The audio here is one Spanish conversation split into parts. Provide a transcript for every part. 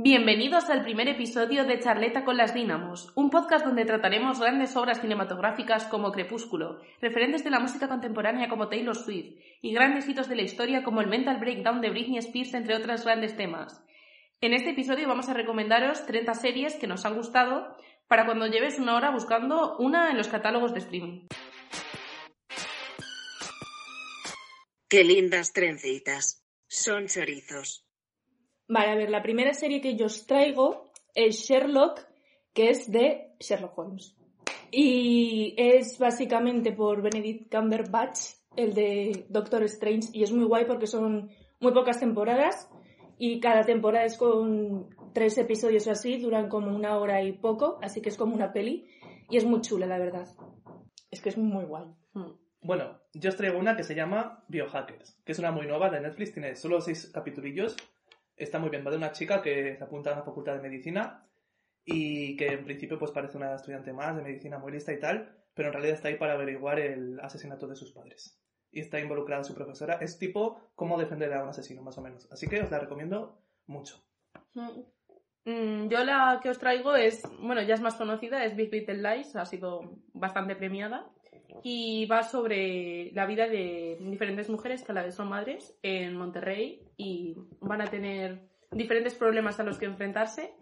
Bienvenidos al primer episodio de Charleta con las Dínamos, un podcast donde trataremos grandes obras cinematográficas como Crepúsculo, referentes de la música contemporánea como Taylor Swift y grandes hitos de la historia como el Mental Breakdown de Britney Spears, entre otros grandes temas. En este episodio vamos a recomendaros 30 series que nos han gustado para cuando lleves una hora buscando una en los catálogos de streaming. Qué lindas trencitas. Son chorizos. Vale, a ver, la primera serie que yo os traigo es Sherlock, que es de Sherlock Holmes. Y es básicamente por Benedict Cumberbatch, el de Doctor Strange, y es muy guay porque son muy pocas temporadas y cada temporada es con tres episodios o así, duran como una hora y poco, así que es como una peli y es muy chula, la verdad. Es que es muy guay. Bueno, yo os traigo una que se llama Biohackers, que es una muy nueva de Netflix, tiene solo seis capitulillos está muy bien. Va de una chica que se apunta a la facultad de medicina y que en principio pues parece una estudiante más de medicina muy lista y tal, pero en realidad está ahí para averiguar el asesinato de sus padres. Y está involucrada su profesora. Es tipo cómo defender a un asesino, más o menos. Así que os la recomiendo mucho. Mm, yo la que os traigo es, bueno, ya es más conocida, es Big Little Lies, ha sido bastante premiada y va sobre la vida de diferentes mujeres que a la vez son madres en Monterrey y van a tener diferentes problemas a los que enfrentarse.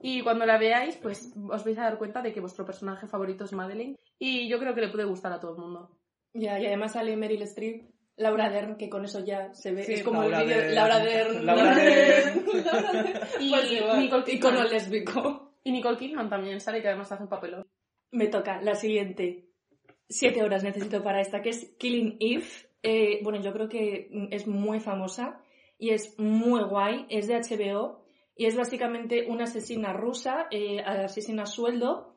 Y cuando la veáis, pues os vais a dar cuenta de que vuestro personaje favorito es Madeleine. Y yo creo que le puede gustar a todo el mundo. Ya, y además sale Meryl Streep, Laura Dern, que con eso ya se ve. Sí, es como Laura el vídeo Dern. Laura Dern. Laura Dern. Y Pues Nicole Kidman. icono lésbico. Y Nicole Kidman también sale, que además hace un papelón. Me toca la siguiente. Siete horas necesito para esta, que es Killing Eve. Eh, bueno, yo creo que es muy famosa y es muy guay. Es de HBO y es básicamente una asesina rusa, eh, asesina a sueldo.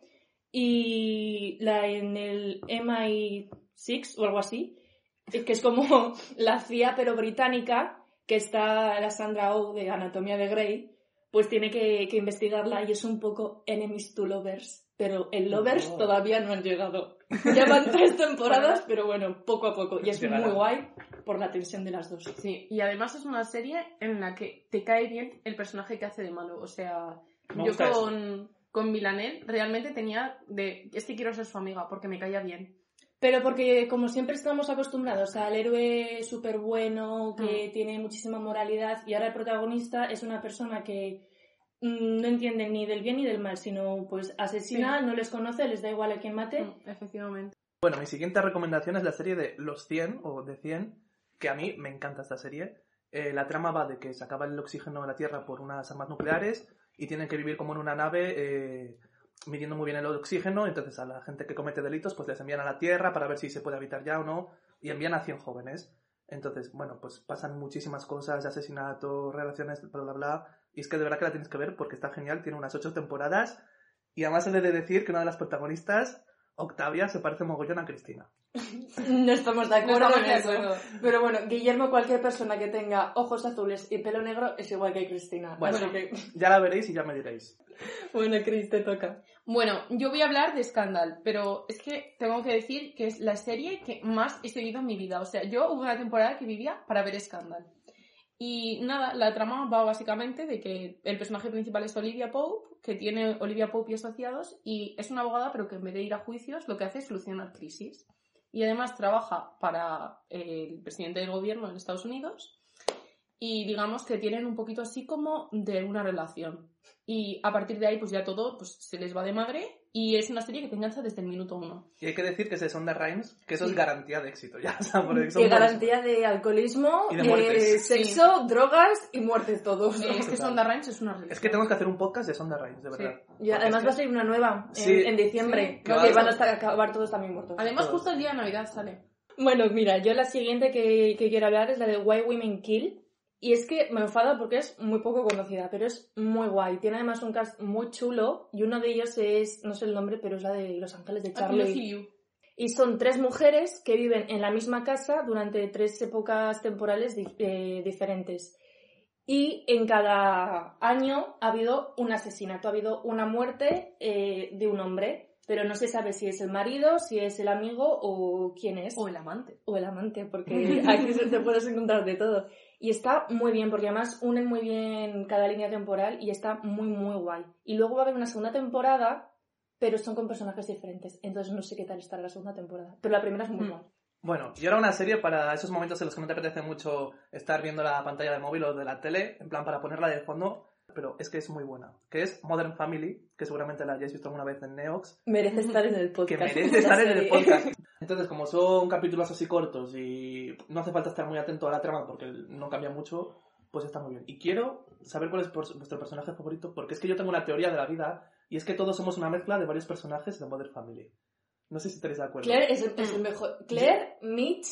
Y la en el MI6 o algo así, eh, que es como la CIA pero británica, que está la Sandra Oh de Anatomía de Grey, pues tiene que, que investigarla y es un poco enemies to lovers. Pero en lovers Oh. todavía no han llegado. Llevan tres temporadas, pero bueno, poco a poco. Y es Llegarán. muy guay por la tensión de las dos. Sí, y además es una serie en la que te cae bien el personaje que hace de malo. O sea, Me yo con, con Milanel realmente tenía de. Es que quiero ser su amiga porque me caía bien. Pero porque como siempre estamos acostumbrados al héroe súper bueno, que tiene muchísima moralidad, y ahora el protagonista es una persona que mm, no entiende ni del bien ni del mal, sino pues asesina, no les conoce, les da igual a quien mate. Mm, efectivamente. Bueno, mi siguiente recomendación es la serie de Los 100 o de 100, que a mí me encanta esta serie. Eh, la trama va de que se acaba el oxígeno en la Tierra por unas armas nucleares y tienen que vivir como en una nave eh, midiendo muy bien el oxígeno. Entonces a la gente que comete delitos pues les envían a la Tierra para ver si se puede habitar ya o no y envían a 100 jóvenes. Entonces, bueno, pues pasan muchísimas cosas, asesinatos, relaciones, bla, bla, bla. Y es que de verdad que la tienes que ver porque está genial, tiene unas 8 temporadas. Y además he de decir que una de las protagonistas, Octavia, se parece mogollón a Cristina. No estamos de acuerdo No estamos en de eso. acuerdo. Pero bueno, Guillermo, cualquier persona que tenga ojos azules y pelo negro es igual que Cristina. Bueno. Que- Ya la veréis y ya me diréis. bueno Cris, te toca. Bueno, yo voy a hablar de Scandal, pero es que tengo que decir que es la serie que más he seguido en mi vida. O sea, yo hubo una temporada que vivía para ver Scandal. Y nada, la trama va básicamente de que el personaje principal es Olivia Pope, que tiene Olivia Pope y asociados, y es una abogada, pero que en vez de ir a juicios, lo que hace es solucionar crisis. Y además trabaja para el presidente del gobierno en Estados Unidos, y digamos que tienen un poquito así como de una relación. Y a partir de ahí, pues ya todo pues, se les va de madre. Y es una serie que te engancha desde el minuto uno. Y hay que decir que es de Sonda Rhimes, que eso es garantía de éxito, ya. O sea, Y garantía de alcoholismo, Y de eh, sexo, drogas y muertes todos. Eh, es que. Sonda Rhimes es una religión. Es que tenemos que hacer un podcast de Sonda Rhimes, de Sí. verdad. Y además es va a salir una nueva en, Sí. en diciembre, Sí, que van a estar, acabar todos también muertos. Además, Todos. justo el día de Navidad sale. Bueno, mira, yo la siguiente que, que quiero hablar es la de Why Women Kill, Y es que me enfada porque es muy poco conocida, pero es muy guay. Tiene además un cast muy chulo y uno de ellos es, no sé el nombre, pero es la de Los Ángeles de I Charlie. Y son tres mujeres que viven en la misma casa durante tres épocas temporales eh, diferentes. Y en cada año ha habido un asesinato, ha habido una muerte eh, de un hombre, pero no se sabe si es el marido, si es el amigo o quién es. O el amante. O el amante, porque aquí se- te puedes encontrar de todo. Y está muy bien, porque además unen muy bien cada línea temporal y está muy, muy guay. Y luego va a haber una segunda temporada, pero son con personajes diferentes. Entonces no sé qué tal estará la segunda temporada. Pero la primera es muy Mm. guay. Bueno, y ahora una serie para esos momentos en los que no te apetece mucho estar viendo la pantalla del móvil o de la tele, en plan para ponerla de fondo, pero es que es muy buena. Que es Modern Family, que seguramente la hayáis visto alguna vez en Neox, Merece estar en el que podcast. merece estar en el podcast. Entonces, como son capítulos así cortos y no hace falta estar muy atento a la trama porque no cambia mucho, pues está muy bien. Y quiero saber cuál es vuestro personaje favorito, porque es que yo tengo una teoría de la vida y es que todos somos una mezcla de varios personajes de Modern Family. No sé si estaréis de acuerdo. Claire es el, es el mejor. Claire, Mitch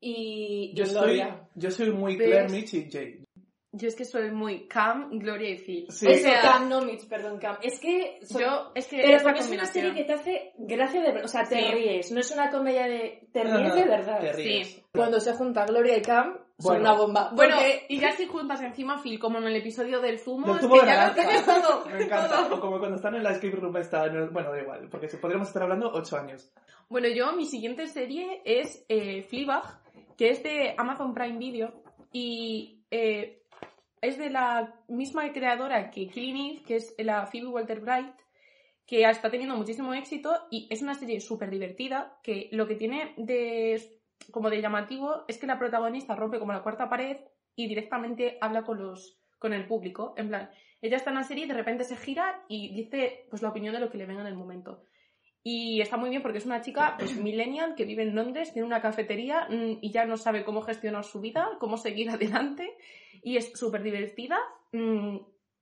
y, yo, y soy, Gloria. yo soy muy. Claire, Mitch y Jay. Yo es que soy muy Cam, Gloria y Phil. Sí. O Eso, sea, Cam, no Mitch, perdón, Cam. Es que... son- yo, es que Pero porque es una serie que te hace gracia de verdad. O sea, te Sí. ríes. No es una comedia de... Te ríes de verdad. te ríes. Sí. Cuando se junta Gloria y Cam, son Bueno. una bomba. Bueno, Porque- y ya si juntas encima Phil, como en el episodio del zumo, Del es zumo que de ya lo tienes todo. Me encanta. todo. O como cuando están en la escape room en el- bueno, da igual, porque podríamos estar hablando ocho años. Bueno, yo, mi siguiente serie es eh, Fleabag, que es de Amazon Prime Video y eh, es de la misma creadora que Killing Eve, que es la Phoebe Walter-Bright, que está teniendo muchísimo éxito y es una serie súper divertida, que lo que tiene de como de llamativo es que la protagonista rompe como la cuarta pared y directamente habla con los con el público, en plan, ella está en la serie y de repente se gira y dice pues la opinión de lo que le venga en el momento. Y está muy bien porque es una chica pues, millennial que vive en Londres, tiene una cafetería mm, y ya no sabe cómo gestionar su vida, cómo seguir adelante. Y es súper divertida mm,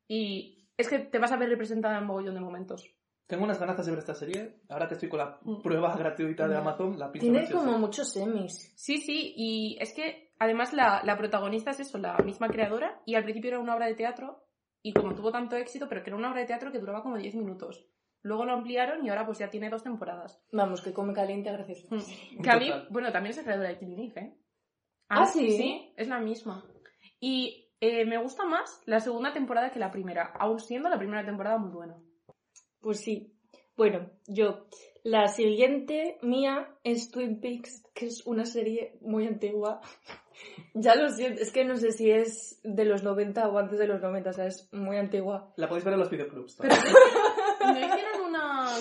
y es que te vas a ver representada en un mogollón de momentos. Tengo unas ganas de ver esta serie. Ahora que estoy con la Mm. prueba gratuita de Mm. Amazon, la Tiene como sí. muchos semis. Sí, sí, y es que además la, la protagonista es eso, la misma creadora, y al principio era una obra de teatro, y como tuvo tanto éxito, pero que era una obra de teatro que duraba como 10 minutos. Luego lo ampliaron y ahora pues ya tiene dos temporadas. Vamos, que come caliente, gracias. Que a mí, bueno, también es la creadora de Killing Eve, ¿eh? ¿Ah, mí- sí? Sí, es la misma. Y eh, me gusta más la segunda temporada que la primera, aun siendo la primera temporada muy buena. Pues sí. Bueno, yo. La siguiente mía es Twin Peaks, que es una serie muy antigua. ya lo siento, es que no sé si es de los 90 o antes de los 90, o sea, es muy antigua. La podéis ver en los videoclubs. Pero no una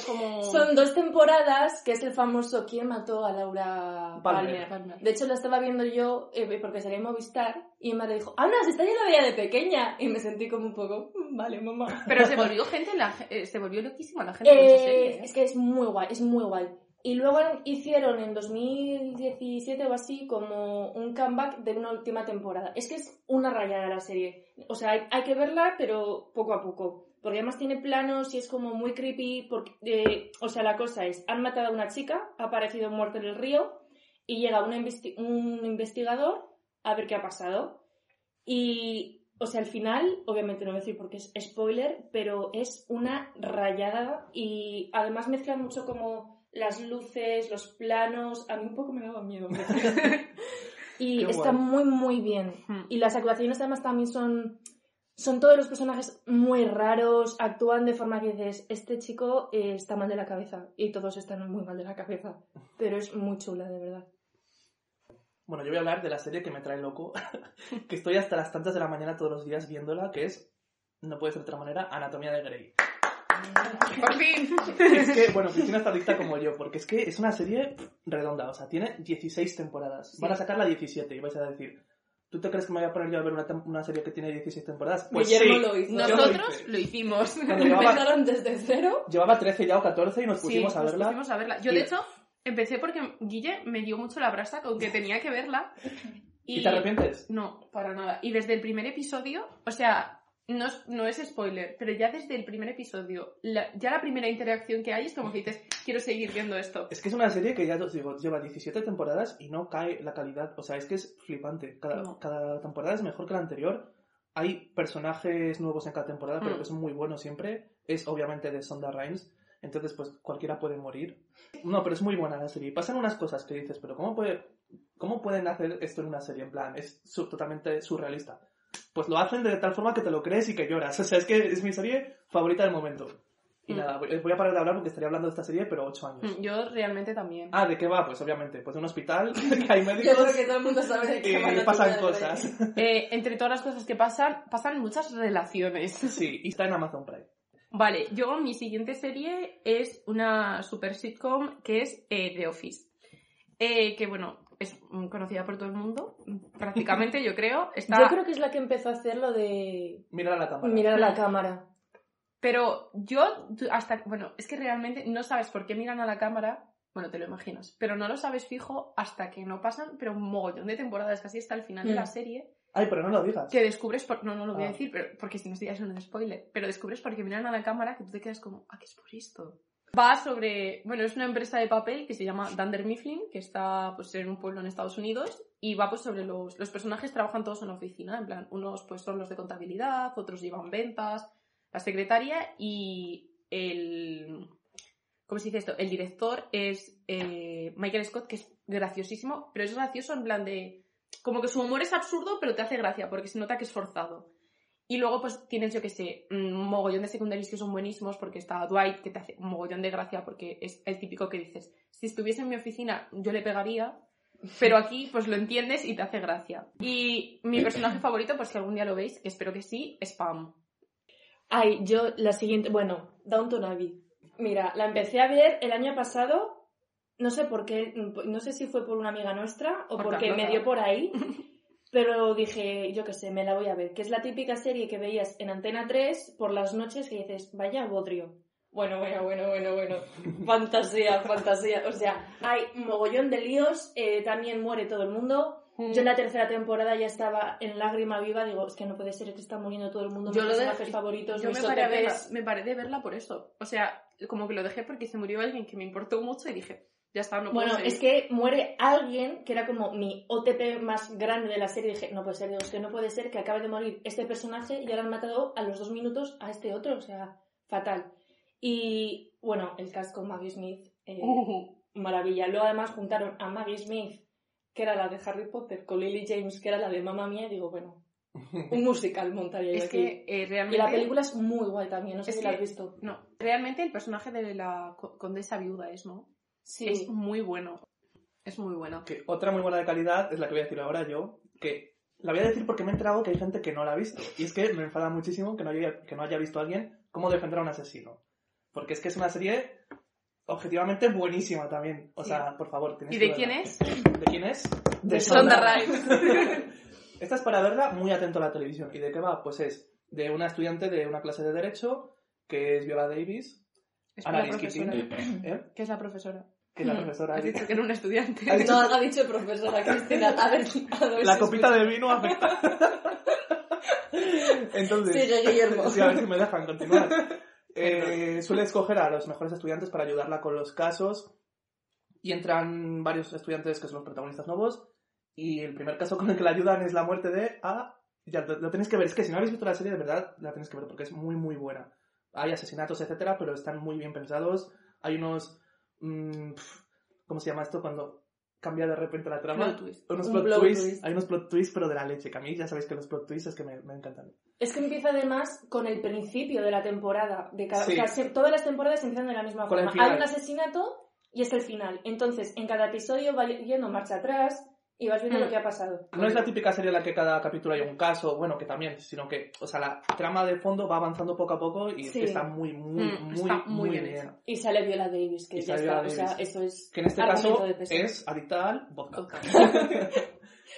como... Son dos temporadas, que es el famoso ¿Quién mató a Laura Palmer. Palmer? De hecho, la estaba viendo yo eh, porque salía en Movistar y mi madre dijo, ¡Ah, no, se está yendo veía de pequeña! Y me sentí como un poco, "Mm, vale, mamá. Pero se volvió gente, la, eh, se volvió loquísima la gente Eh, serie. ¿eh? es que es muy guay, es muy guay. Y luego hicieron en 2017 o así como un comeback de una última temporada. Es que es una rayada la serie. O sea, hay, hay que verla, pero poco a poco. Porque además tiene planos y es como muy creepy. Porque, eh, o sea, la cosa es, han matado a una chica, ha aparecido muerta en el río y llega una investi- un investigador a ver qué ha pasado. Y, o sea, al final, obviamente no voy a decir porque es spoiler, pero es una rayada y además mezclan mucho como las luces, los planos. A mí un poco me daba miedo. y Qué está guay. muy, muy bien. Hmm. Y las actuaciones además también son... Son todos los personajes muy raros, actúan de forma que dices, este chico eh, está mal de la cabeza. Y todos están muy mal de la cabeza. Pero es muy chula, de verdad. Bueno, yo voy a hablar de la serie que me trae loco, que estoy hasta las tantas de la mañana todos los días viéndola, que es, no puede ser de otra manera, Anatomía de Grey. Por fin. Es que, bueno, Cristina está adicta como yo, porque es que es una serie redonda, o sea, tiene 16 temporadas. Van a sacar la 17 y vais a decir, ¿tú te crees que me voy a poner yo a ver una, una serie que tiene 16 temporadas? Pues Guillermo sí, lo hizo. lo Nosotros hice. lo hicimos. Llevaba, Empezaron desde cero. llevaba 13 ya o 14 y nos Sí, pusimos a nos verla. pusimos a verla. Yo, Y- de hecho, empecé porque Guille me dio mucho la brasa con que tenía que verla. ¿Y te arrepientes? No, para nada. Y desde el primer episodio, o sea, no es, no es spoiler, pero ya desde el primer episodio, la- ya la primera interacción que hay es como que dices, quiero seguir viendo esto. Es que es una serie que ya digo, lleva 17 temporadas y no cae la calidad. O sea, es que es flipante. Cada, No. cada temporada es mejor que la anterior. Hay personajes nuevos en cada temporada, pero Mm. que son muy buenos siempre. Es obviamente de Sonda Rhimes. Entonces, pues cualquiera puede morir. No, pero es muy buena la serie. Pasan unas cosas que dices, pero ¿cómo, puede, ¿cómo pueden hacer esto en una serie? En plan, es totalmente surrealista. Pues lo hacen de tal forma que te lo crees y que lloras. O sea, es que es mi serie favorita del momento. Y Mm. nada, voy a parar de hablar porque estaría hablando de esta serie, pero 8 años. Mm, Yo realmente también. Ah, ¿de qué va? Pues obviamente, pues de un hospital, que hay Yo médicos creo que todo el mundo sabe de qué y pasan cosas. Eh, entre todas las cosas que pasan, pasan muchas relaciones. Sí, y está en Amazon Prime. Vale, yo mi siguiente serie es una super sitcom que es eh, The Office. Eh, que bueno, es mm, conocida por todo el mundo, mm, prácticamente yo creo. Está... Yo creo que es la que empezó a hacer lo de Mira a la cámara. mirar a la cámara. Pero yo, hasta, bueno, es que realmente no sabes por qué miran a la cámara, bueno, te lo imaginas, pero no lo sabes fijo hasta que no pasan, pero un mogollón de temporadas, casi hasta el final de Mm. la serie, Ay, pero no lo digas. que descubres, por, no, no lo voy a Ah. decir, pero, porque si no sería un spoiler, pero descubres porque miran a la cámara que tú te quedas como, ah, ¿qué es por esto? Va sobre, bueno, es una empresa de papel que se llama Dunder Mifflin, que está pues en un pueblo en Estados Unidos, y va pues sobre los, los personajes trabajan todos en oficina, en plan, unos pues son los de contabilidad, otros llevan ventas, la secretaria y el, ¿cómo se dice esto? El director es eh, Michael Scott, que es graciosísimo, pero es gracioso en plan de, como que su humor es absurdo, pero te hace gracia, porque se nota que es forzado. Y luego, pues tienes, yo que sé, un mogollón de secundarios que son buenísimos, porque está Dwight, que te hace un mogollón de gracia, porque es el típico que dices, si estuviese en mi oficina, yo le pegaría, pero aquí, pues lo entiendes y te hace gracia. Y mi personaje favorito, pues que algún día lo veis, que espero que sí, es Pam. Ay, yo la siguiente, bueno, Downton Abbey. Mira, la empecé a ver el año pasado, no sé por qué, no sé si fue por una amiga nuestra o Por porque me dio por ahí, pero dije, yo qué sé, me la voy a ver, que es la típica serie que veías en Antena 3 por las noches que dices, vaya bodrio. Bueno, bueno, bueno, bueno, bueno. Fantasía, fantasía. O sea, hay mogollón de líos, eh, también muere todo el mundo. Yo en la tercera temporada ya estaba en lágrima viva, digo, es que no puede ser que está muriendo todo el mundo, Yo mis lo de- personajes favoritos, Yo mis me paré, verla, me paré de verla por eso. O sea, como que lo dejé porque se murió alguien que me importó mucho y dije, ya está, no puedo Bueno, seguir. es que muere alguien que era como mi OTP más grande de la serie. Dije, no puede ser, digo, es que no puede ser que acabe de morir este personaje y ahora han matado a los dos minutos a este otro. O sea, fatal. Y bueno, el cast con Maggie Smith, eh, Uh, maravilla. Luego además juntaron a Maggie Smith, que era la de Harry Potter, con Lily James, que era la de Mamma Mía. Y digo, bueno, un musical montaría yo es aquí. que eh, Y realmente... la película es muy guay también, no sé Es si la que- has visto. No, realmente el personaje de la co- condesa viuda es, ¿no? Sí. Es muy bueno. Es muy bueno. Que otra muy buena de calidad es la que voy a decir ahora yo, que la voy a decir porque me he enterado que hay gente que no la ha visto. Y es que me enfada muchísimo que no haya, que no haya visto a alguien cómo defender a un asesino. Porque es que es una serie objetivamente buenísima también. O Sí. sea, por favor, tenéis ¿Y que de quién es? ¿De quién es? De Sonda Sonda Rhimes. Esta es para verla muy atento a la televisión. ¿Y de qué va? Pues es de una estudiante de una clase de Derecho, que es Viola Davis, Es la profesora. ¿eh? Que es la profesora. Que la profesora. Has dicho que era un estudiante. Has dicho- No, ha dicho profesora Cristina. A ver, a ver La si copita escucha. de vino afecta. Entonces, Sigue, Guillermo. sí, a ver si me dejan continuar. Eh, suele escoger a los mejores estudiantes para ayudarla con los casos y entran varios estudiantes que son los protagonistas nuevos y el primer caso con el que la ayudan es la muerte de A. Ya lo, lo tenéis que ver, es que si no habéis visto la serie de verdad la tenéis que ver porque es muy muy buena. Hay asesinatos, etcétera, pero están muy bien pensados. Hay unos... mm, pf, ¿Cómo se llama esto? Cuando cambia de repente la trama. Plot twist. Unos Un plot plot twists, twist. hay unos plot twists, pero de la leche, que a mí ya sabéis que los plot twists es que me, me encantan. Es que empieza además con el principio de la temporada. De cada, Sí. todas las temporadas empiezan de la misma Con forma. Hay un asesinato y es el final. Entonces, en cada episodio va yendo marcha atrás y vas viendo Mm. lo que ha pasado. No es la típica serie en la que cada capítulo hay un caso, bueno, que también, sino que, o sea, la trama de fondo va avanzando poco a poco y es Sí. que está muy, muy, Mm, muy, está muy, muy bien. Y sale Viola Davis, que Y ya está. O sea, eso es. Que en este caso es adicta al vodka.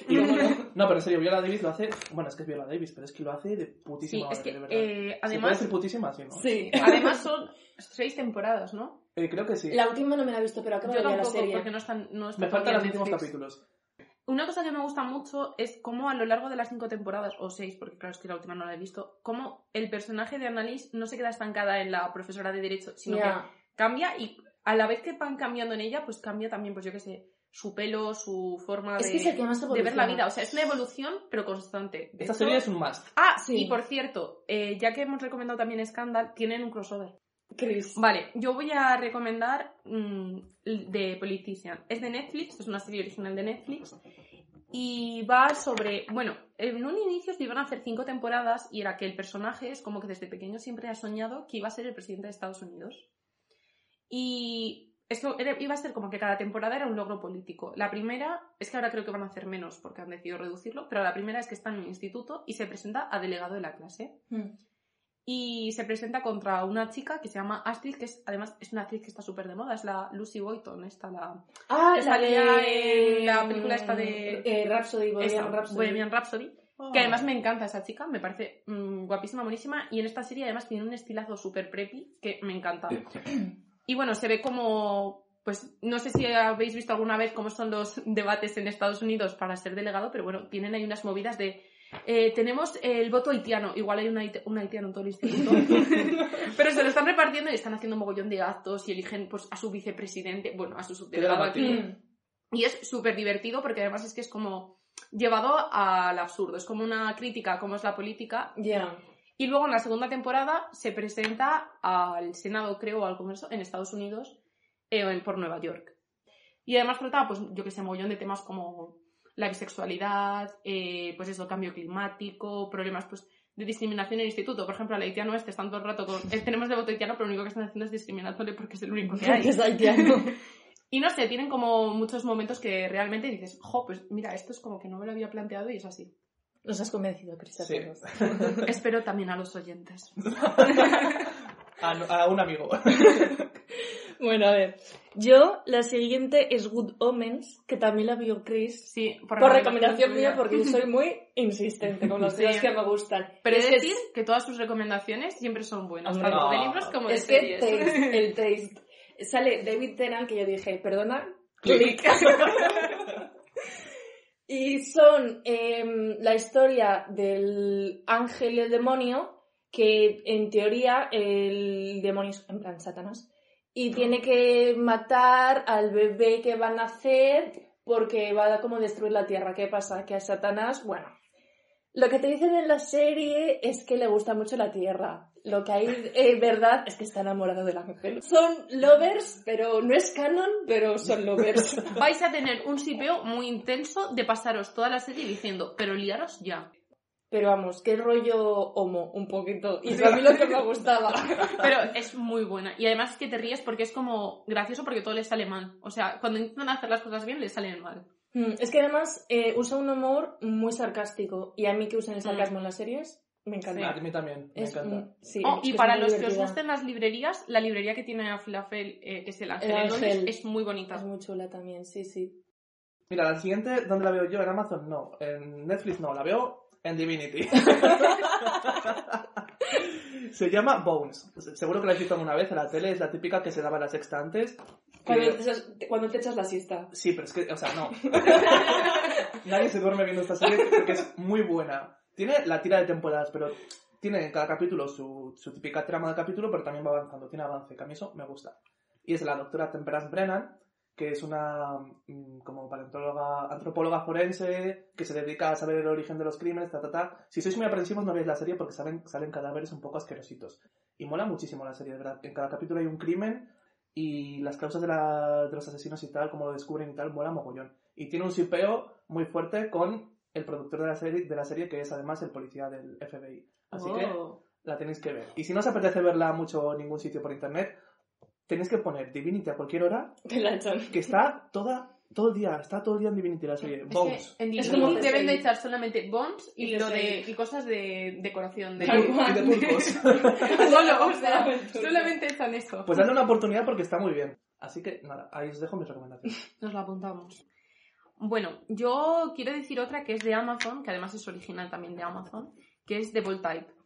Y- no, pero en serio, Viola Davis lo hace, bueno, es que es Viola Davis, pero es que lo hace de Sí, putísima es madre, que de verdad. eh, ¿Se puede además, decir putísima? Sí, ¿no? Sí. además son seis temporadas, ¿no? Eh, creo que sí. La última no me la he visto, pero acabo Yo de ver la serie. porque no están no está Me faltan los últimos capítulos. Una cosa que me gusta mucho es cómo a lo largo de las cinco temporadas, o seis, porque claro, es que la última no la he visto, cómo el personaje de Annalise no se queda estancada en la profesora de Derecho, sino que cambia y a la vez que van cambiando en ella, pues cambia también, pues yo qué sé, su pelo, su forma Es de, que es el que más de ver la vida. O sea, es una evolución, pero constante. De Esta hecho- serie es un must. Ah, Sí. y por cierto, eh, ya que hemos recomendado también Scandal, tienen un crossover. Chris. Vale, yo voy a recomendar mm, The Politician. Es de Netflix, es una serie original de Netflix. Y va sobre. Bueno, en un inicio se iban a hacer cinco temporadas y era que el personaje es como que desde pequeño siempre ha soñado que iba a ser el presidente de Estados Unidos. Y esto era- iba a ser como que cada temporada era un logro político. La primera, es que ahora creo que van a hacer menos porque han decidido reducirlo, pero la primera es que está en un instituto y se presenta a delegado de la clase Mm. Y se presenta contra una chica que se llama Astrid, que es además es una actriz que está súper de moda, es la Lucy Boyton, esta la Ah, que la salía de... en la película esta de- Eh, Rhapsody, Bohemian Rhapsody. Bohemian Rhapsody, Ah. que además me encanta esa chica, me parece mm, guapísima, buenísima, y en esta serie además tiene un estilazo súper preppy que me encanta. Y bueno, se ve como, pues no sé si habéis visto alguna vez cómo son los debates en Estados Unidos para ser delegado, pero bueno, tienen ahí unas movidas de... eh, tenemos el voto haitiano, igual hay un, haiti- un haitiano en todo el instituto, pero se lo están repartiendo y están haciendo un mogollón de actos y eligen pues, a su vicepresidente, bueno, a su subdelegado aquí. Y es súper divertido porque además es que es como llevado al absurdo, es como una crítica a cómo es la política Ya. y luego en la segunda temporada se presenta al Senado, creo, o al Congreso en Estados Unidos eh, en- por Nueva York. Y además trataba, pues, yo que sé, mogollón de temas como la bisexualidad, eh, pues eso, cambio climático, problemas, pues, de discriminación en el instituto. Por ejemplo, al haitiano este están todo el rato con... eh, tenemos de voto haitiano, pero lo único que están haciendo es discriminándole porque es el único que hay. Es haitiano. Y no sé, tienen como muchos momentos que realmente dices, jo, pues mira, esto es como que no me lo había planteado y es así. Nos has convencido, Chris, a Sí. Espero también a los oyentes. A, a un amigo. Bueno, a ver. Yo, la siguiente es Good Omens, que también la vio Chris. Sí, Por recomendación mía, porque yo soy muy insistente con las Sí. que me gustan. Pero he es de que decir que todas sus recomendaciones siempre son buenas, tanto de libros como de Es que series. taste, el taste. Sale David Tennant, que yo dije, perdona, Click. click. y son em, la historia del ángel y el demonio, que en teoría el demonio es en plan Satanás, y tiene que matar al bebé que van a nacer porque va a como destruir la tierra. ¿Qué pasa? Que a Satanás, bueno, lo que te dicen en la serie es que le gusta mucho la tierra. Lo que hay en verdad es que está enamorado del ángel. Son lovers, pero no es canon, pero son lovers. Vais a tener un sipeo muy intenso de pasaros toda la serie diciendo, pero liaros ya. Pero vamos, qué rollo homo, un poquito. Y fue a mí lo que me gustaba. Pero es muy buena. Y además es que te ríes porque es como gracioso porque todo les sale mal. O sea, cuando intentan hacer las cosas bien, les salen mal. Mm, Es que además eh, usa un humor muy sarcástico. Y a mí que usan el sarcasmo en las series, me encanta. A mí también, me Es, encanta. mm, sí, Oh, y para los que os gusten las librerías, la librería que tiene a Filafel, eh, que es el Ángel, El en Londres, es muy bonita. Es muy chula también, sí, sí. Mira, la siguiente, ¿dónde la veo yo? En Amazon no. En Netflix no. La veo en Divinity. se llama Bones. Seguro que la has visto alguna vez en la tele. Es la típica que se daba la sexta antes. que- Cuando te, echas, cuando te echas la siesta. Sí, pero es que, o sea, no. Nadie se duerme viendo esta serie porque es muy buena. Tiene la tira de temporadas, pero tiene en cada capítulo su, su típica trama de capítulo, pero también va avanzando. Tiene avance, que a mí eso me gusta. Y es la doctora Temperance Brennan, que es una mm, como paleontóloga, antropóloga forense, que se dedica a saber el origen de los crímenes, ta, ta, ta. Si sois muy aprensivos no veis la serie porque salen, salen cadáveres un poco asquerositos. Y mola muchísimo la serie, de verdad. En cada capítulo hay un crimen y las causas de, la- de los asesinos y tal, como lo descubren y tal, mola mogollón. Y tiene un sipeo muy fuerte con el productor de la serie, de la serie que es además el policía del FBI. Así que Oh. la tenéis que ver. Y si no os apetece verla mucho en ningún sitio por internet, tenéis que poner Divinity a cualquier hora, Te la que está toda, todo el día, está todo el día en Divinity la serie. Es Bones. que en deben de echar solamente bones y, Y lo de, y cosas de decoración. De... De, y de turcos. Solo, o sea, Solamente. echan eso. pues dadle una oportunidad porque está muy bien. Así que nada, ahí os dejo mis recomendaciones. Nos lo apuntamos. Bueno, yo quiero decir otra que es de Amazon, que además es original también de Amazon, que es The Bold Type.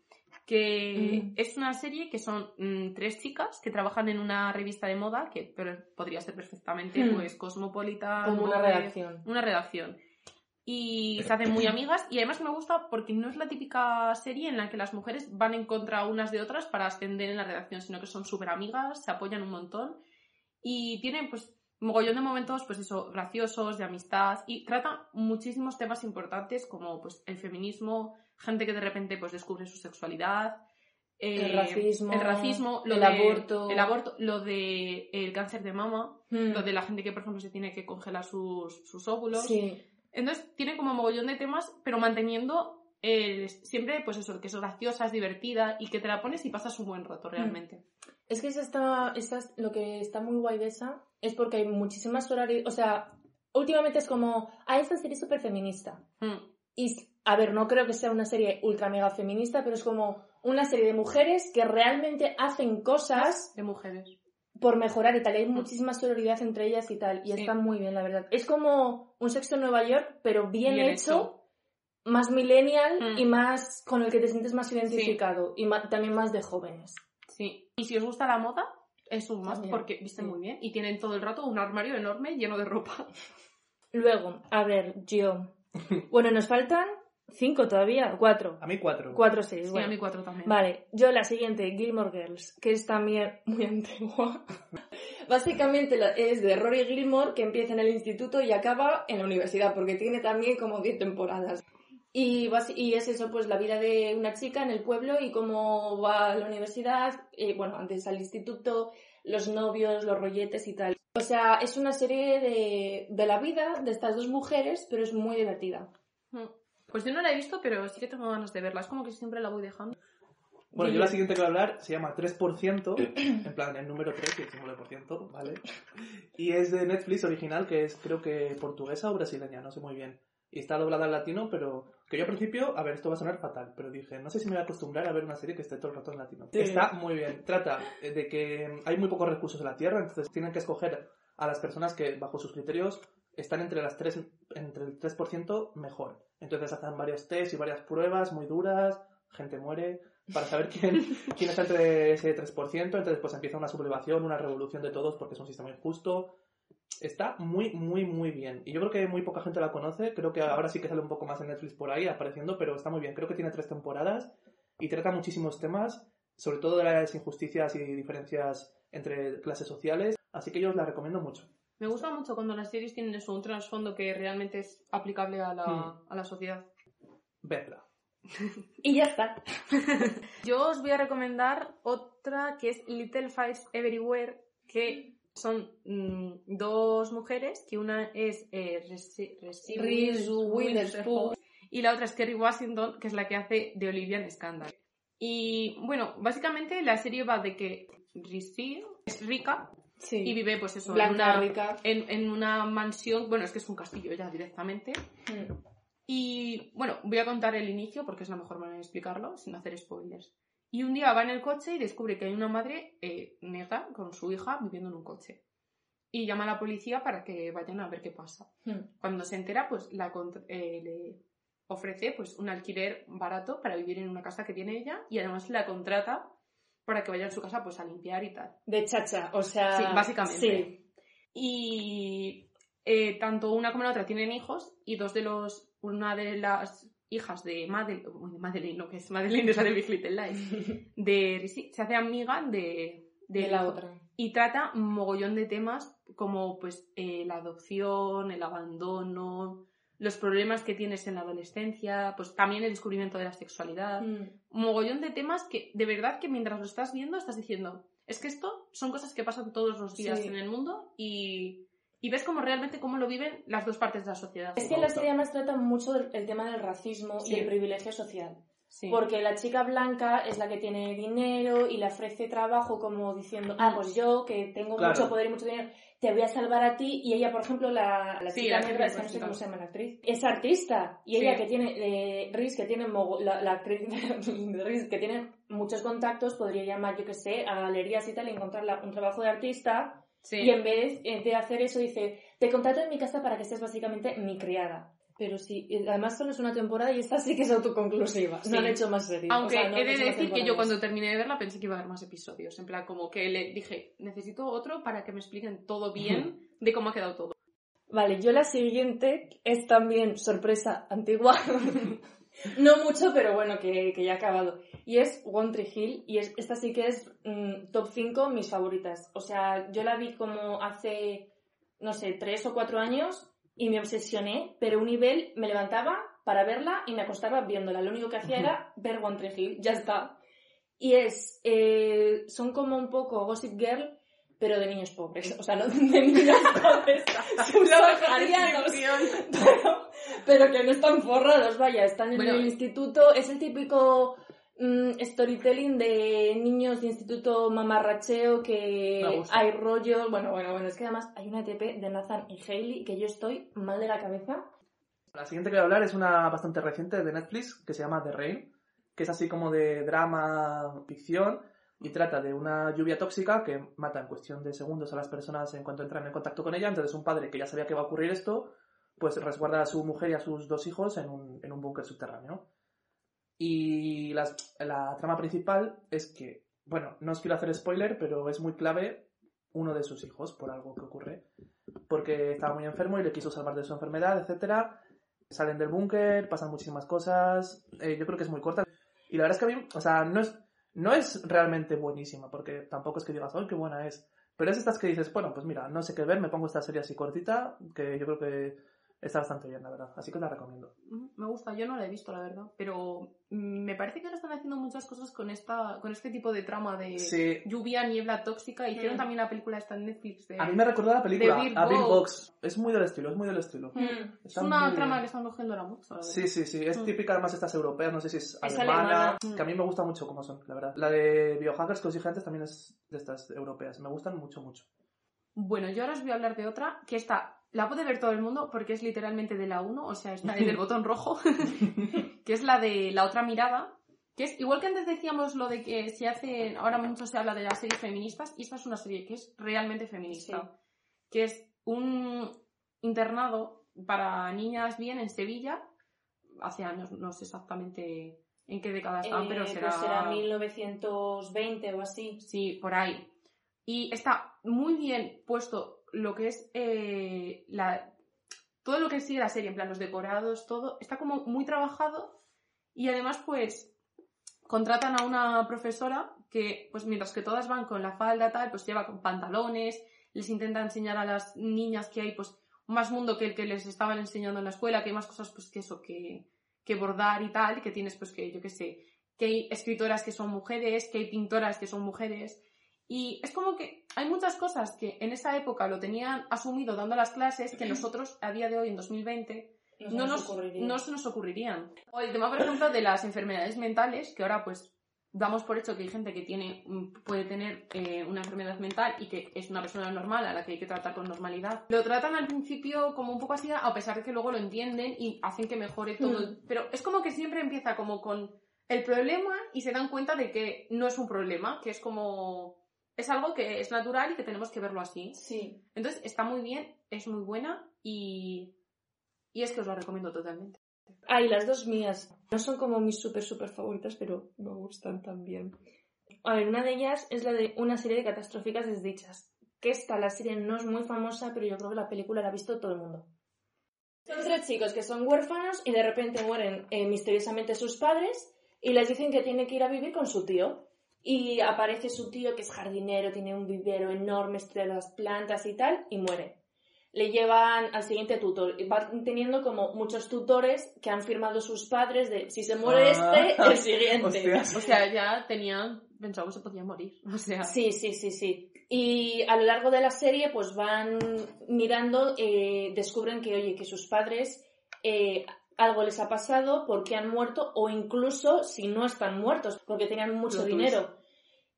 Que Mm. es una serie que son mm, tres chicas que trabajan en una revista de moda, que pero podría ser perfectamente Mm. pues Cosmopolitan. Como una Vogue, redacción. Una redacción. y se hacen muy amigas y además me gusta porque no es la típica serie en la que las mujeres van en contra unas de otras para ascender en la redacción, sino que son súper amigas, se apoyan un montón y tienen pues mogollón de momentos pues eso, graciosos, de amistad y trata muchísimos temas importantes como pues el feminismo, gente que de repente pues descubre su sexualidad, eh, El racismo, el racismo, lo el de- aborto. el aborto, lo de el cáncer de mama, Mm. lo de la gente que por ejemplo se tiene que congelar sus, sus óvulos. Sí. Entonces tiene como mogollón de temas, pero manteniendo el- siempre, pues eso, que es graciosa, es divertida y que te la pones y pasas un buen rato realmente. Es que esa está, esa es- lo que está muy guay de esa es porque hay muchísimas horarios. O sea, últimamente es como, ah, esta serie es súper feminista. Mm. Y, a ver, no creo que sea una serie ultra mega feminista, pero es como una serie de mujeres que realmente hacen cosas De mujeres. por mejorar y tal. Hay muchísima sororidad entre ellas y tal. Y Sí. está muy bien, la verdad. Es como un sexo en Nueva York, pero bien, Bien hecho, hecho. más millennial Mm. y más con el que te sientes más identificado. Y también más de jóvenes. Sí. Y si os gusta la moda, es un más También, porque visten sí. muy bien y tienen todo el rato un armario enorme lleno de ropa. Luego, a ver, yo. Bueno, nos faltan cinco todavía, cuatro. A mí cuatro. Cuatro, seis, Sí, bueno. a mí cuatro también. Vale, yo la siguiente, Gilmore Girls, que es también muy antigua. Básicamente es de Rory Gilmore, que empieza en el instituto y acaba en la universidad, porque tiene también como 10 temporadas. Y, basi- y es eso, pues la vida de una chica en el pueblo y cómo va a la universidad, y, bueno, antes al instituto, los novios, los rolletes y tal. O sea, es una serie de, de la vida de estas dos mujeres, pero es muy divertida. Mm. Pues yo no la he visto, pero sí que tengo ganas de verla. Es como que siempre la voy dejando. Bueno, yo la siguiente que voy a hablar se llama 3%, en plan el número 3, y el símbolo de por ciento, ¿vale? Y es de Netflix original, que es creo que portuguesa o brasileña, no sé muy bien. Y está doblada al latino, pero que yo al principio, a ver, esto va a sonar fatal, pero dije, no sé si me voy a acostumbrar a ver una serie que esté todo el rato en latino. Sí. Está muy bien. Trata eh, de que hay muy pocos recursos en la Tierra, entonces tienen que escoger a las personas que, bajo sus criterios, están entre las 3, entre el 3% mejor. Entonces hacen varios tests y varias pruebas muy duras, gente muere, para saber quién, quién está entre ese 3%, entonces pues empieza una sublevación, una revolución de todos porque es un sistema injusto. Está muy, muy, muy bien. Y yo creo que muy poca gente la conoce, creo que ahora sí que sale un poco más en Netflix por ahí apareciendo, pero está muy bien. Creo que tiene tres temporadas y trata muchísimos temas, sobre todo de las injusticias y diferencias entre clases sociales, así que yo os la recomiendo mucho. Me gusta mucho cuando las series tienen eso, un trasfondo que realmente es aplicable a la, Mm. a la sociedad. Vedla. Y ya está. Yo os voy a recomendar otra que es Little Fires Everywhere, que son mm, dos mujeres, que una es eh, Reese Witherspoon. y la otra es Kerry Washington, que es la que hace de Olivia en Scandal. Y bueno, básicamente la serie va de que Reese es rica Sí. y vive pues eso, en una, rica. en, en una mansión, bueno, es que es un castillo ya directamente. Mm. Y bueno, voy a contar el inicio porque es la mejor manera de explicarlo sin hacer spoilers. Y un día va en el coche y descubre que hay una madre eh, negra con su hija viviendo en un coche. Y llama a la policía para que vayan a ver qué pasa. Mm. Cuando se entera, pues la eh, le ofrece pues un alquiler barato para vivir en una casa que tiene ella y además la contrata para que vaya a su casa pues a limpiar y tal. De chacha, o sea. Sí, básicamente. Sí. Y eh, tanto una como la otra tienen hijos y dos de los una de las hijas de Madeleine, de Madeleine, no que es Madeleine esa de Big Little Lies, de Rizzi, se hace amiga de, De la otra. y trata un mogollón de temas como pues eh, la adopción, el abandono, los problemas que tienes en la adolescencia, pues también el descubrimiento de la sexualidad, Mm. un mogollón de temas que de verdad que mientras lo estás viendo estás diciendo, es que esto son cosas que pasan todos los días Sí. en el mundo y, y ves como realmente cómo lo viven las dos partes de la sociedad. Es que la serie además trata mucho el tema del racismo Sí. y el privilegio social. Sí. Porque la chica blanca es la que tiene dinero y le ofrece trabajo como diciendo, ah, pues yo que tengo Claro. mucho poder y mucho dinero, te voy a salvar a ti. Y ella, por ejemplo, la, la Sí, chica negra, es que no sé cómo se llama la actriz, es artista. Y ella que tiene, eh, Reese, que tiene, mogo- la, la actriz de Reese, que tiene muchos contactos, podría llamar, yo que sé, a galerías y tal y encontrar un trabajo de artista. Sí. Y en vez eh, de hacer eso, dice, te contrato en mi casa para que seas básicamente mi criada. Pero sí, y además solo es una temporada y esta sí que es autoconclusiva. Sí. No han hecho más series. Aunque O sea, no he de decir que yo cuando terminé de verla pensé que iba a haber más episodios. En plan, como que le dije, necesito otro para que me expliquen todo bien de cómo ha quedado todo. Vale, yo la siguiente es también sorpresa antigua. no mucho, pero bueno, que, que ya ha acabado. Y es One Tree Hill, y es, esta sí que es mm, top 5 mis favoritas. O sea, yo la vi como hace, no sé, 3 o 4 años y me obsesioné, pero un nivel me levantaba para verla y me acostaba viéndola. Lo único que hacía era ver One Tree Hill, ya está. Y es, eh, son como un poco Gossip Girl, pero de niños pobres. O sea, no de niños pobres subsaharianos, pero, pero que no están forrados, vaya, están en Bueno, el instituto. Es el típico mm, storytelling de niños de instituto mamarracheo que hay rollos. Bueno, bueno, bueno, es que además hay una ETP de Nathan y Hailey que yo estoy mal de la cabeza. La siguiente que voy a hablar es una bastante reciente de Netflix que se llama The Rain, que es así como de drama, ficción y trata de una lluvia tóxica que mata en cuestión de segundos a las personas en cuanto entran en contacto con ella. Entonces un padre que ya sabía que va a ocurrir esto, pues resguarda a su mujer y a sus dos hijos en un, en un búnker subterráneo. Y las- la trama principal es que, bueno, no os quiero hacer spoiler, pero es muy clave uno de sus hijos por algo que ocurre. Porque estaba muy enfermo y le quiso salvar de su enfermedad, etcétera salen del búnker, pasan muchísimas cosas. eh, yo creo que es muy corta. Y la verdad es que a mí, o sea, no es, no es realmente buenísima, porque tampoco es que digas, ¡ay, qué buena es! Pero es estas que dices, bueno, pues mira, no sé qué ver, me pongo esta serie así cortita, que yo creo que está bastante bien, la verdad. Así que os la recomiendo. Mm, Me gusta, yo no la he visto, la verdad. Pero mm, me parece que ahora están haciendo muchas cosas con esta con este tipo de trama de Sí, lluvia, niebla tóxica. Hicieron Mm. también la película esta en Netflix de... a mí me recordó la película, de a Box. Box. Es muy del estilo, es muy del estilo. Mm. Está Es una muy trama que están cogiendo ahora mucho. la Sí, sí, sí. Es Mm. típica además estas europeas, no sé si es, Es alemana, alemana. Mm. que a mí me gusta mucho cómo son, la verdad. La de Biohackers que os dije antes también es de estas europeas. Me gustan mucho, mucho. Bueno, yo ahora os voy a hablar de otra que esta la puede ver todo el mundo porque es literalmente de la 1, o sea, está en el botón rojo, que es la de la otra mirada, que es igual que antes decíamos lo de que se hace, ahora mucho se habla de las series feministas, y esta es una serie que es realmente feminista, que es un internado para niñas bien en Sevilla, hace años, no sé exactamente en qué década están, Eh, pero será... pues será 1920 o así. Sí, por ahí. Y está muy bien puesto lo que es eh, la, todo lo que sigue la serie, en plan los decorados, todo, está como muy trabajado y además pues contratan a una profesora que pues mientras que todas van con la falda tal, pues lleva con pantalones, les intenta enseñar a las niñas que hay pues más mundo que el que les estaban enseñando en la escuela, que hay más cosas pues que eso, que, que bordar y tal, que tienes pues que yo qué sé, que hay escritoras que son mujeres, que hay pintoras que son mujeres. Y es como que hay muchas cosas que en esa época lo tenían asumido dando las clases que nosotros a día de hoy, en 2020, No, no, nos no se nos ocurrirían. O el tema, por ejemplo, de las enfermedades mentales, que ahora pues damos por hecho que hay gente que tiene, puede tener eh, una enfermedad mental y que es una persona normal a la que hay que tratar con normalidad. Lo tratan al principio como un poco así, a pesar de que luego lo entienden y hacen que mejore todo. Mm. Pero es como que siempre empieza como con el problema y se dan cuenta de que no es un problema, que es como... Es algo que es natural y que tenemos que verlo así. Sí. Entonces está muy bien, es muy buena y, y es que os la recomiendo totalmente. Ay, las dos mías. No son como mis súper, súper favoritas, pero me gustan también. A ver, una de ellas es la de una serie de catastróficas desdichas. Que esta, la serie no es muy famosa, pero yo creo que la película la ha visto todo el mundo. Son tres chicos que son huérfanos y de repente mueren eh, misteriosamente sus padres y les dicen que tienen que ir a vivir con su tío. Y aparece su tío que es jardinero, tiene un vivero enorme, estudia las plantas y tal, y muere le llevan al siguiente tutor. Y van teniendo como muchos tutores que han firmado sus padres de si se muere Ah, este, el siguiente. Hostias. O sea, ya tenían pensado que se podía morir. O sea, Sí, sí, sí, sí. Y a lo largo de la serie, pues van mirando, eh, descubren que, oye, que sus padres eh, algo les ha pasado porque han muerto o incluso si no están muertos porque tenían mucho dinero.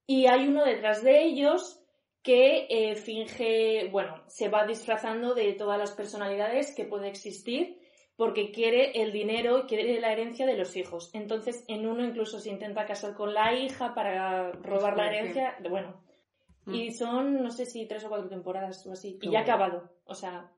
Y hay uno detrás de ellos que eh, finge, bueno, se va disfrazando de todas las personalidades que puede existir porque quiere el dinero y quiere la herencia de los hijos. Entonces, en uno incluso se intenta casar con la hija para robar la herencia. Bueno, Mm. y son, no sé si tres o cuatro temporadas o así. Qué y ya ha acabado. O sea,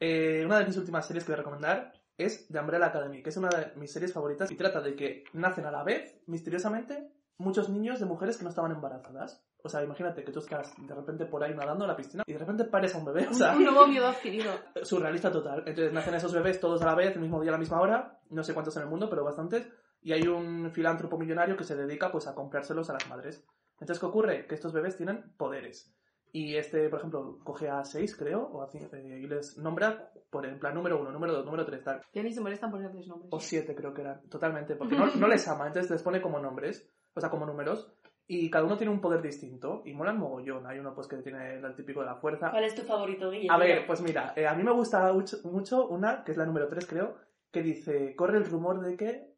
Eh, una de mis últimas series que voy a recomendar es The Umbrella Academy, que es una de mis series favoritas y trata de que nacen a la vez, misteriosamente, muchos niños de mujeres que no estaban embarazadas. O sea, imagínate que tú estás de repente por ahí nadando en la piscina y de repente pares a un bebé. O sea, Un nuevo miedo adquirido. surrealista total. Entonces nacen esos bebés todos a la vez, el mismo día, a la misma hora. No sé cuántos en el mundo, pero bastantes. Y hay un filántropo millonario que se dedica pues a comprárselos a las madres. Entonces, ¿qué ocurre? Que estos bebés tienen poderes. Y este, por ejemplo, coge a seis, creo, o a cinco, eh, y les nombra por en plan número uno, número dos, número tres, tal. Ya ni se molestan por ponerles nombres. O siete, creo que eran, totalmente. Porque no, no les ama, entonces les pone como nombres, o sea, como números. Y cada uno tiene un poder distinto. Y molan mogollón. Hay uno pues que tiene el típico de la fuerza. ¿Cuál es tu favorito, Guille? A ver, pues mira, eh, a mí me gusta mucho, mucho una, que es la número 3 creo, que dice, corre el rumor de que...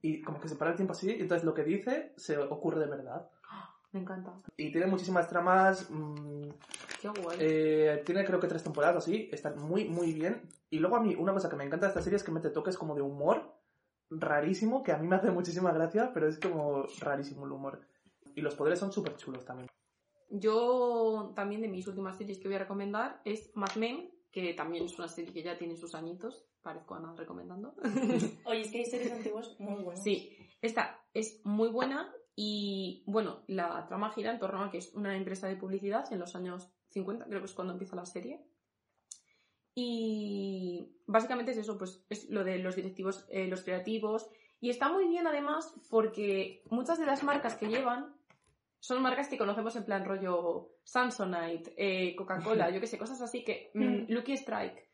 Y como que se para el tiempo así, y entonces lo que dice se ocurre de verdad. Me encanta. Y tiene muchísimas tramas, mm, Qué guay. eh, tiene creo que tres temporadas así, están muy, muy bien. Y luego a mí, una cosa que me encanta de esta serie es que mete toques como de humor rarísimo, que a mí me hace muchísima gracia, pero es como rarísimo el humor. Y los poderes son súper chulos también. Yo también de mis últimas series que voy a recomendar es Mad Men, que también es una serie que ya tiene sus añitos. Parezco Ana recomendando. Oye, es que hay series antiguas muy buenas. Sí, esta es muy buena y bueno, la trama gira en torno a que es una empresa de publicidad en los años 50, creo que es cuando empieza la serie. Y básicamente es eso, pues es lo de los directivos, eh, los creativos. Y está muy bien además porque muchas de las marcas que llevan son marcas que conocemos en plan rollo Samsonite, eh, Coca-Cola, yo que sé, cosas así que mm, Mm. Lucky Strike.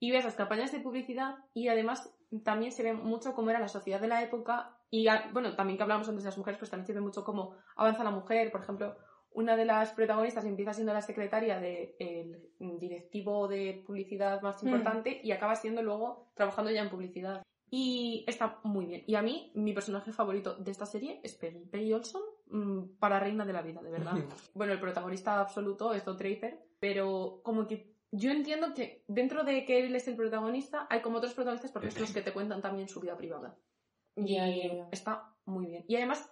Y ves las campañas de publicidad y además también se ve mucho cómo era la sociedad de la época y ah, bueno, también que hablábamos antes de las mujeres, pues también se ve mucho cómo avanza la mujer, por ejemplo, una de las protagonistas empieza siendo la secretaria del directivo de publicidad más Mm. importante y acaba siendo luego trabajando ya en publicidad. Y está muy bien. Y a mí, mi personaje favorito de esta serie es Peggy. Peggy Olson, mm, para reina de la vida, de verdad. bueno, el protagonista absoluto es Don Draper, pero como que yo entiendo que dentro de que él es el protagonista, hay como otros protagonistas porque es los que te cuentan también su vida privada. Y Ya, ya, ya. está muy bien. Y además,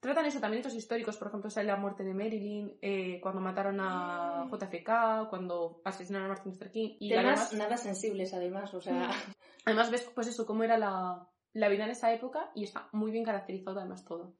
tratan eso también hechos históricos. Por ejemplo, sale la muerte de Marilyn, eh, cuando mataron a JFK, cuando asesinaron a Martin Luther King. Y además, nada sensibles, además, o sea... además ves pues eso, cómo era la, la vida en esa época y está muy bien caracterizado además todo.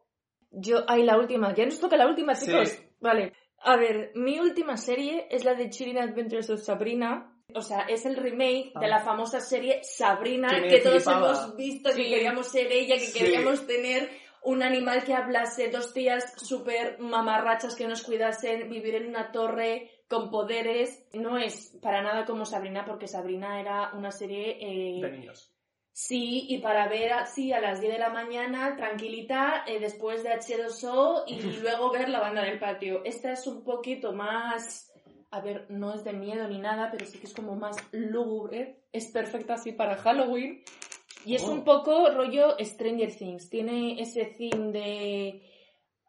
Yo, ay, la última. Ya nos toca la última, Sí. chicos. Vale. A ver, mi última serie es la de Chilling Adventures of Sabrina. O sea, es el remake de Ah. la famosa serie Sabrina, Que que todos hemos visto, que Sí. queríamos ser ella, que Sí. queríamos tener un animal que hablase, dos tías súper mamarrachas que nos cuidasen, vivir en una torre con poderes. No es para nada como Sabrina, porque Sabrina era una serie... eh, De niños. Sí, y para ver así a las 10 de la mañana, tranquilita, eh, después de H2O y luego ver la banda del patio. Esta es un poquito más, a ver, no es de miedo ni nada, pero sí que es como más lúgubre. Es perfecta así para Halloween. Y es Oh. un poco rollo Stranger Things. Tiene ese theme de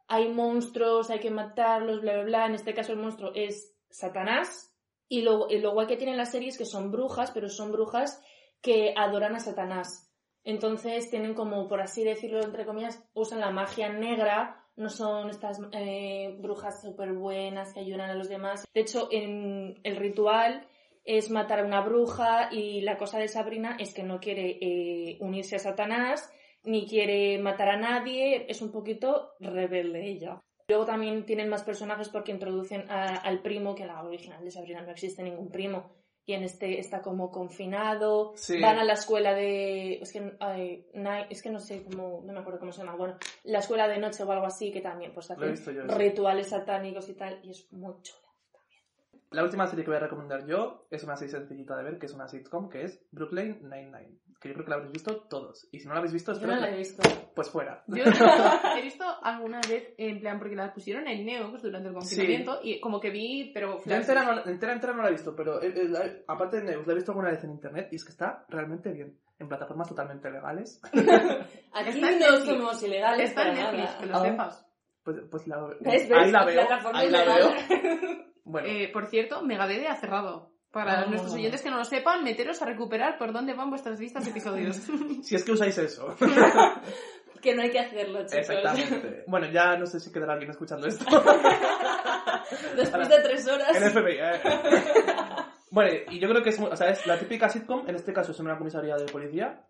hay monstruos, hay que matarlos, bla, bla, bla. En este caso el monstruo es Satanás. Y luego, y lo guay que tienen las series que son brujas, pero son brujas que adoran a Satanás. Entonces tienen como, por así decirlo, entre comillas, usan la magia negra, no son estas eh, brujas súper buenas que ayudan a los demás. De hecho, en el ritual es matar a una bruja y la cosa de Sabrina es que no quiere eh, unirse a Satanás ni quiere matar a nadie, es un poquito rebelde ella. Luego también tienen más personajes porque introducen al primo, que en la original de Sabrina no existe ningún primo. Y en este está como confinado, Sí. van a la escuela de... Es que, ay, night- es que no sé cómo, no me acuerdo cómo se llama. Bueno, la escuela de noche o algo así, que también pues hacen rituales satánicos y tal, y es muy chula. La última serie que voy a recomendar yo es una serie sencillita de ver, que es una sitcom, que es Brooklyn Nine-Nine. Que yo creo que la habréis visto todos. Y si no la habéis visto, Yo espero no la he visto. Pues fuera. Yo he visto alguna vez, en plan, porque la pusieron en Neox durante el Sí. confinamiento y como que vi, pero... Yo entera no, entera, entera no la he visto, pero eh, eh, la- aparte de Neus, la he visto alguna vez en internet y es que está realmente bien. En plataformas totalmente legales. Aquí no Netflix. somos ilegales Está en para Netflix, nada. que lo Ah. sepas. Pues, pues la, ahí la veo. Ahí la veo. Bueno, Eh, por cierto, Megadede ha cerrado. Para Ah. nuestros oyentes que no lo sepan, meteros a recuperar por dónde van vuestras listas de episodios. si es que usáis eso. que no hay que hacerlo, chicos. Exactamente. Bueno, ya no sé si quedará alguien escuchando esto. Después de tres horas. El FBI, eh. Bueno, y yo creo que es, o sea, es la típica sitcom, en este caso es en una comisaría de policía,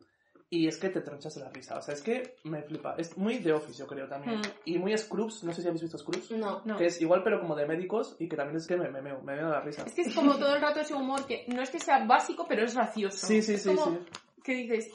Y es que te tronchas de la risa. O sea, es que me flipa. Es muy de Office, yo creo también. Mm. Y muy Scrubs. No sé si habéis visto Scrubs. No. No. Que es igual, pero como de médicos. Y que también es que me, me, meo, me meo de la risa. Es que es como todo el rato ese humor que no es que sea básico, pero es gracioso. Sí, sí, Es sí, como sí. que dices,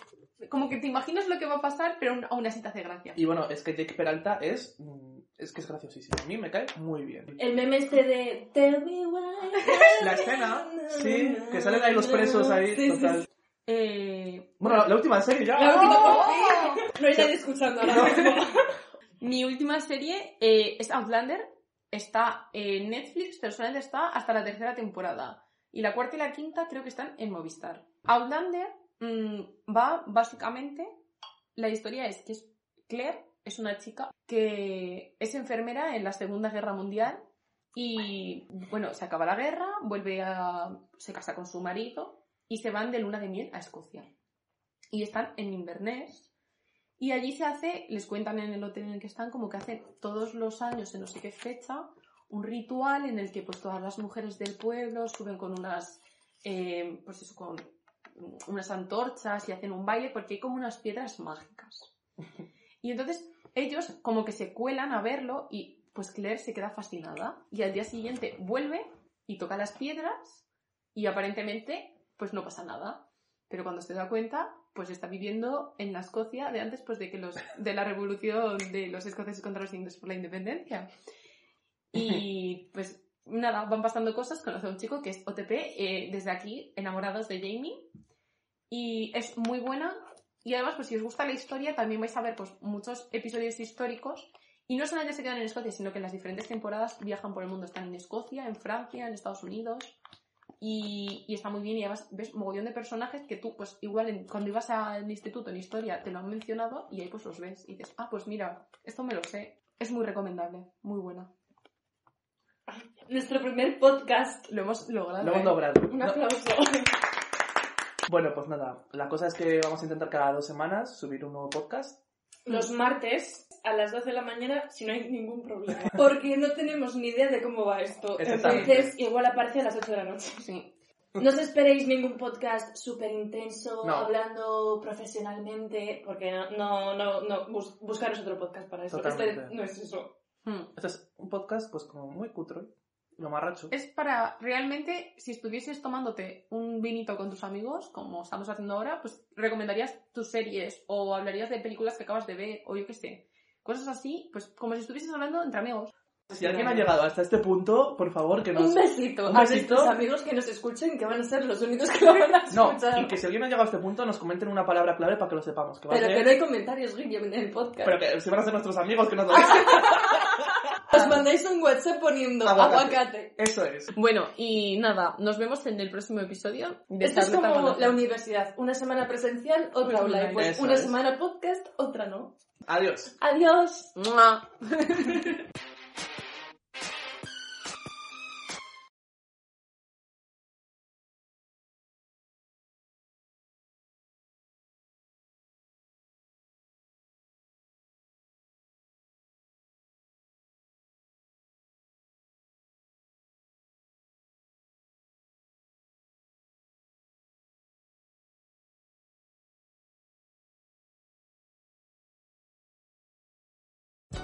como que te imaginas lo que va a pasar, pero aún- así te hace gracia. Y bueno, es que Jake Peralta es. mm, Es que es graciosísimo. A mí me cae muy bien. El meme este de Tell me why. La escena, sí, que salen ahí los presos ahí, Sí, sí, total. Eh, Bueno, la, la última serie ya. La última- ¡Oh! No hay nadie escuchando ahora mismo. Mi última serie eh, es Outlander. Está en Netflix, pero solamente está hasta la tercera temporada. Y la cuarta y la quinta creo que están en Movistar. Outlander mm, va básicamente. La historia es que es Claire es una chica que es enfermera en la Segunda Guerra Mundial. Y bueno, se acaba la guerra, vuelve a. se casa con su marido y se van de luna de miel a Escocia. Y están en Inverness, y allí se hace, les cuentan en el hotel en el que están, como que hacen todos los años, en no sé qué fecha, un ritual en el que pues todas las mujeres del pueblo suben con unas, eh, pues eso, con unas antorchas y hacen un baile porque hay como unas piedras mágicas. Y entonces ellos como que se cuelan a verlo y pues Claire se queda fascinada y al día siguiente vuelve y toca las piedras y aparentemente pues no pasa nada. Pero cuando se da cuenta, pues está viviendo en la Escocia de antes pues de que los de la revolución de los escoceses contra los ingleses por la independencia. Y pues nada, van pasando cosas, conoce a un chico que es OTP, eh, desde aquí, enamorados de Jamie. Y es muy buena. Y además, pues si os gusta la historia, también vais a ver pues muchos episodios históricos. Y no solamente se quedan en Escocia, sino que en las diferentes temporadas viajan por el mundo. Están en Escocia, en Francia, en Estados Unidos. Y, y está muy bien y además ves mogollón de personajes que tú, pues igual en- cuando ibas al instituto en historia te lo han mencionado y ahí pues los ves y dices, ah, pues mira, esto me lo sé. Es muy recomendable, muy buena. Nuestro primer podcast. Lo hemos logrado. Lo hemos ¿eh? logrado. Un No- aplauso. Bueno, pues nada. La cosa es que vamos a intentar cada dos semanas subir un nuevo podcast. Los martes a las 12 de la mañana si no hay ningún problema. Porque no tenemos ni idea de cómo va esto. Entonces, igual aparece a las 8 de la noche. Sí. No os esperéis ningún podcast súper intenso, No. hablando profesionalmente, porque no, no, no, no bus- buscaros otro podcast para eso. Este no es eso. Hmm. Este es un podcast, pues como muy cutre, lo marracho. Es para realmente, si estuvieses tomándote un vinito con tus amigos, como estamos haciendo ahora, pues recomendarías tus series o hablarías de películas que acabas de ver o yo qué sé. Cosas así, pues como si estuvieses hablando entre amigos. Si alguien ha llegado hasta este punto, por favor, que nos... Un besito un a besito. nuestros amigos que nos escuchen, que van a ser los únicos que lo van a No, escuchar. y que si alguien ha llegado a este punto, nos comenten una palabra clave para que lo sepamos. Que va a Pero ser- que no hay comentarios, Guille, en el podcast. Pero que si van a ser nuestros amigos, que nos lo dicen. Os mandáis un WhatsApp poniendo Aguacate. aguacate. Eso es. Bueno, y nada, nos vemos en el próximo episodio de Esto es como la universidad. Una semana presencial, otra online. Pues una es. semana podcast, otra no. Adiós. Adiós.